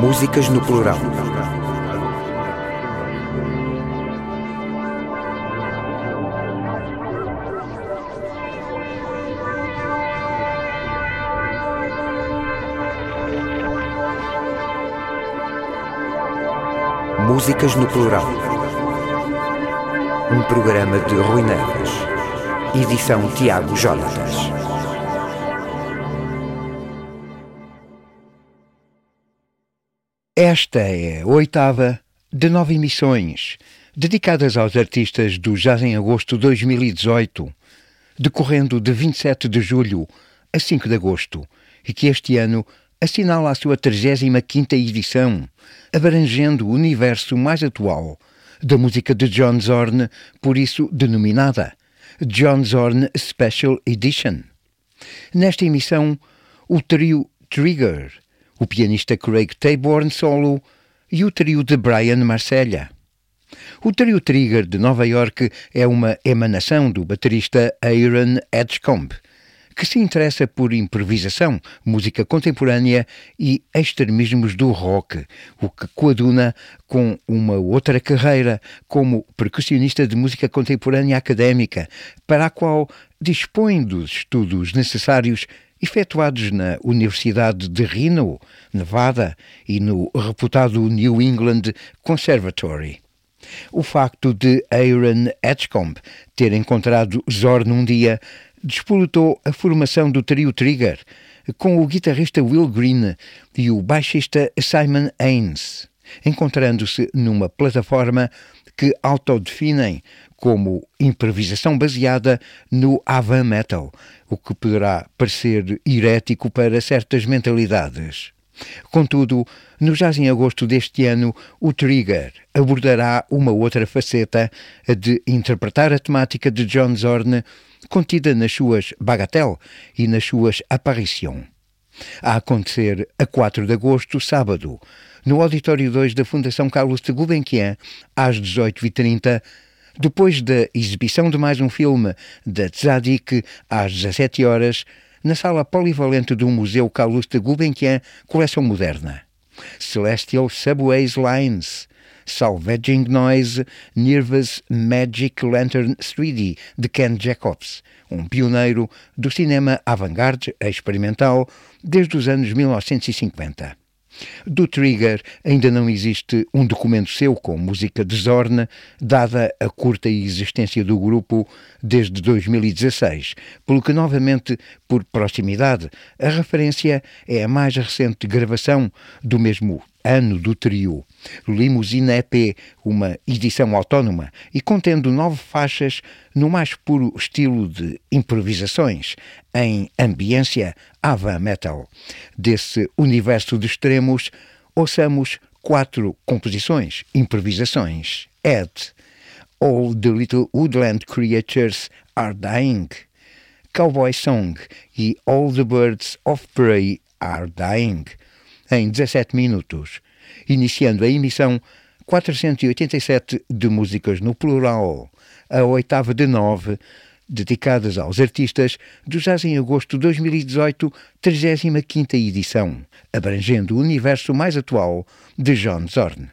Músicas no plural. Músicas no plural. Um programa de Rui Neves. Edição Tiago Jonatas. Esta é a oitava de nove emissões dedicadas aos artistas do Jazz em Agosto 2018, decorrendo de 27 de julho a 5 de agosto, e que este ano assinala a sua 35ª edição, abrangendo o universo mais atual da música de John Zorn, por isso denominada John Zorn Special Edition. Nesta emissão, o trio Trigger, o pianista Craig Taborn solo e o trio de Brian Marcella. O trio Trigger de Nova York é uma emanação do baterista Aaron Edgecombe, que se interessa por improvisação, música contemporânea e extremismos do rock, o que coaduna com uma outra carreira como percussionista de música contemporânea académica, para a qual dispõe dos estudos necessários efetuados na Universidade de Reno, Nevada, e no reputado New England Conservatory. O facto de Aaron Edgecombe ter encontrado Zorn um dia despolutou a formação do trio Trigger, com o guitarrista Will Green e o baixista Simon Haynes, encontrando-se numa plataforma que autodefinem como improvisação baseada no avant metal, o que poderá parecer herético para certas mentalidades. Contudo, no Jazz em Agosto deste ano, o Trigger abordará uma outra faceta, a de interpretar a temática de John Zorn contida nas suas Bagatelle e nas suas Apparition. A acontecer a 4 de agosto, sábado, no Auditório 2 da Fundação Carlos de Gulbenkian, às 18h30, depois da exibição de mais um filme da Tzadik, às 17 horas, na sala polivalente do Museu Carlos de Gulbenkian, Coleção Moderna. Celestial Subways Lines, Salvaging Noise, Nervous Magic Lantern 3D, de Ken Jacobs, um pioneiro do cinema avant-garde experimental desde os anos 1950. Do Trigger ainda não existe um documento seu com música de Zorn, dada a curta existência do grupo desde 2016, pelo que, novamente, por proximidade, a referência é a mais recente gravação do mesmo ano do trio. Limousine EP, uma edição autónoma e contendo nove faixas no mais puro estilo de improvisações, em ambiência avant metal. Desse universo de extremos, ouçamos quatro composições, improvisações. Ed, All the Little Woodland Creatures Are Dying, Cowboy Song e All the Birds of Prey Are Dying em 17 minutos, iniciando a emissão 487 de Músicas no Plural, a oitava de nove, dedicadas aos artistas do Jazz em Agosto de 2018, 35ª edição, abrangendo o universo mais atual de John Zorn.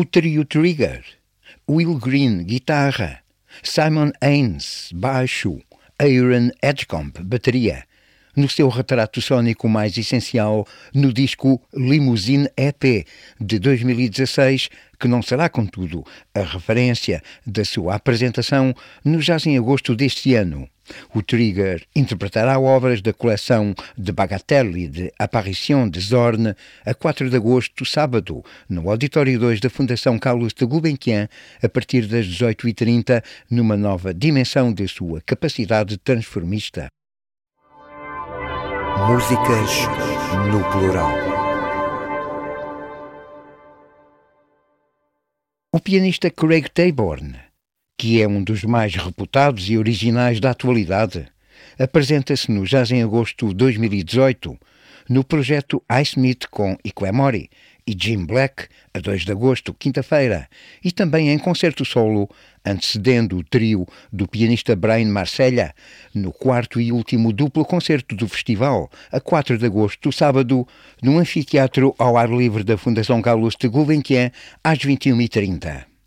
O trio Trigger, Will Green, guitarra, Simon Haynes, baixo, Aaron Edgecombe, bateria, no seu retrato sónico mais essencial no disco Limousine EP de 2016, que não será, contudo, a referência da sua apresentação no Jazz em Agosto deste ano. O Trigger interpretará obras da coleção de Bagatelle de Apparition de Zorn a 4 de agosto, sábado, no Auditório 2 da Fundação Carlos de Gulbenkian, a partir das 18h30, numa nova dimensão de sua capacidade transformista. Músicas no plural. O pianista Craig Taborn, que é um dos mais reputados e originais da atualidade, apresenta-se no Jazz em Agosto 2018 no projeto Meet com Iquemori e Jim Black, a 2 de agosto, quinta-feira, e também em concerto solo, antecedendo o trio do pianista Brian Marcella, no quarto e último duplo concerto do festival, a 4 de agosto, sábado, no anfiteatro ao ar livre da Fundação Carlos de Gulbenkian, às 21h30.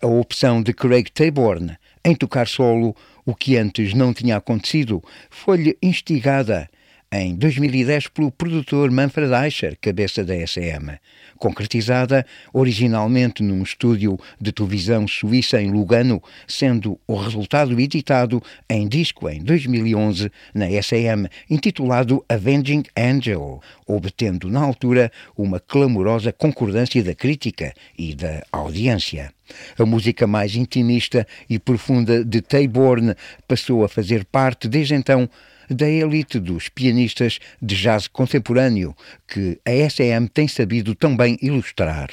A opção de Craig Taborn em tocar solo, o que antes não tinha acontecido, foi-lhe instigada em 2010 pelo produtor Manfred Eicher, cabeça da SM, concretizada originalmente num estúdio de televisão suíça em Lugano, sendo o resultado editado em disco em 2011 na SM, intitulado Avenging Angel, obtendo na altura uma clamorosa concordância da crítica e da audiência. A música mais intimista e profunda de Taborn passou a fazer parte desde então da elite dos pianistas de jazz contemporâneo que a SM tem sabido tão bem ilustrar.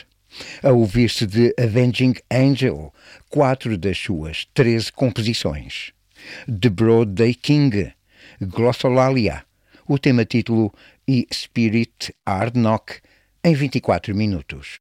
A ouvir-se de Avenging Angel, quatro das suas treze composições. The Broad Day King, Glossolalia, o tema título e Spirit Hard Knock em 24 minutos.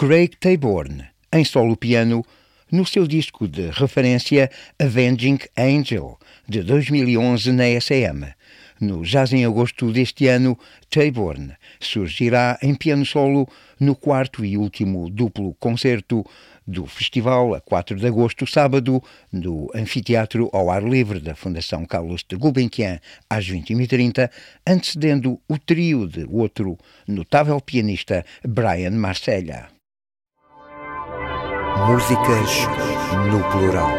Craig Taborn, em solo piano, no seu disco de referência Avenging Angel, de 2011 na SM. No Jazz em Agosto deste ano, Taborn surgirá em piano solo no quarto e último duplo concerto do festival, a 4 de agosto, sábado, no Anfiteatro ao Ar Livre da Fundação Carlos de Gulbenkian, às 21h30, antecedendo o trio de outro notável pianista, Brian Marcella. Músicas no plural.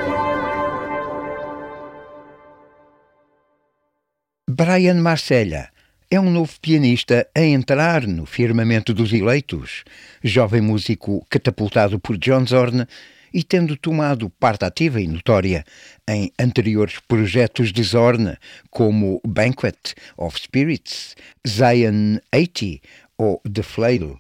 Brian Marcella é um novo pianista a entrar no firmamento dos eleitos, jovem músico catapultado por John Zorn e tendo tomado parte ativa e notória em anteriores projetos de Zorn, como Banquet of Spirits, Zion 80 ou The Flail.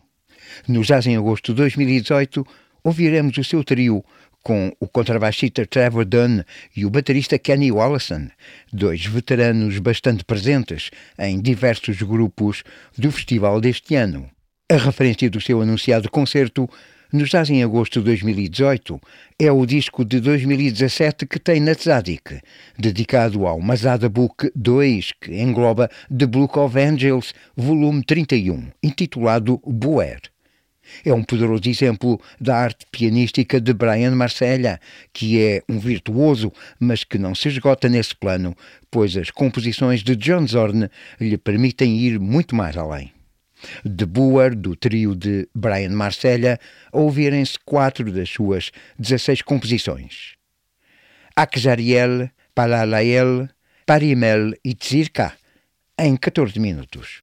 No Jazz em agosto de 2018, ouviremos o seu trio com o contrabaixista Trevor Dunn e o baterista Kenny Wallison, dois veteranos bastante presentes em diversos grupos do festival deste ano. A referência do seu anunciado concerto nos Jazz em agosto de 2018 é o disco de 2017 que tem na Tzadik, dedicado ao Mazada Book 2, que engloba The Book of Angels, volume 31, intitulado Boer. É um poderoso exemplo da arte pianística de Brian Marcella, que é um virtuoso, mas que não se esgota nesse plano, pois as composições de John Zorn lhe permitem ir muito mais além. De Boer, do trio de Brian Marcella, a ouvirem-se quatro das suas 16 composições. Akjariel, Palalael, Parimel e Tzirka, em 14 minutos.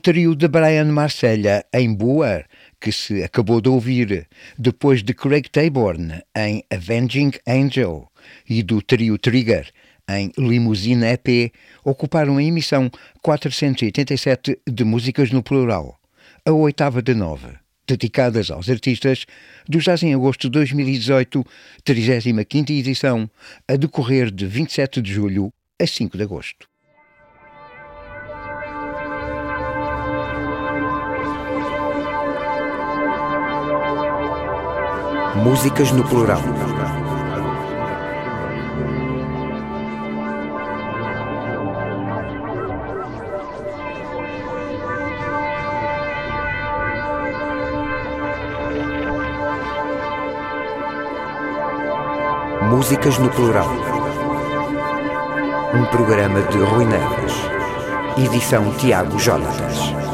Trio de Brian Marcella em Boer, que se acabou de ouvir, depois de Craig Taborn em Avenging Angel e do trio Trigger em Limousine EP, ocuparam a emissão 487 de Músicas no Plural, a oitava de nove, dedicadas aos artistas do Jazz em Agosto de 2018, 35ª edição, a decorrer de 27 de julho a 5 de agosto. Músicas no plural. Músicas no plural. Um programa de Rui Neves. Edição Tiago Jonatas.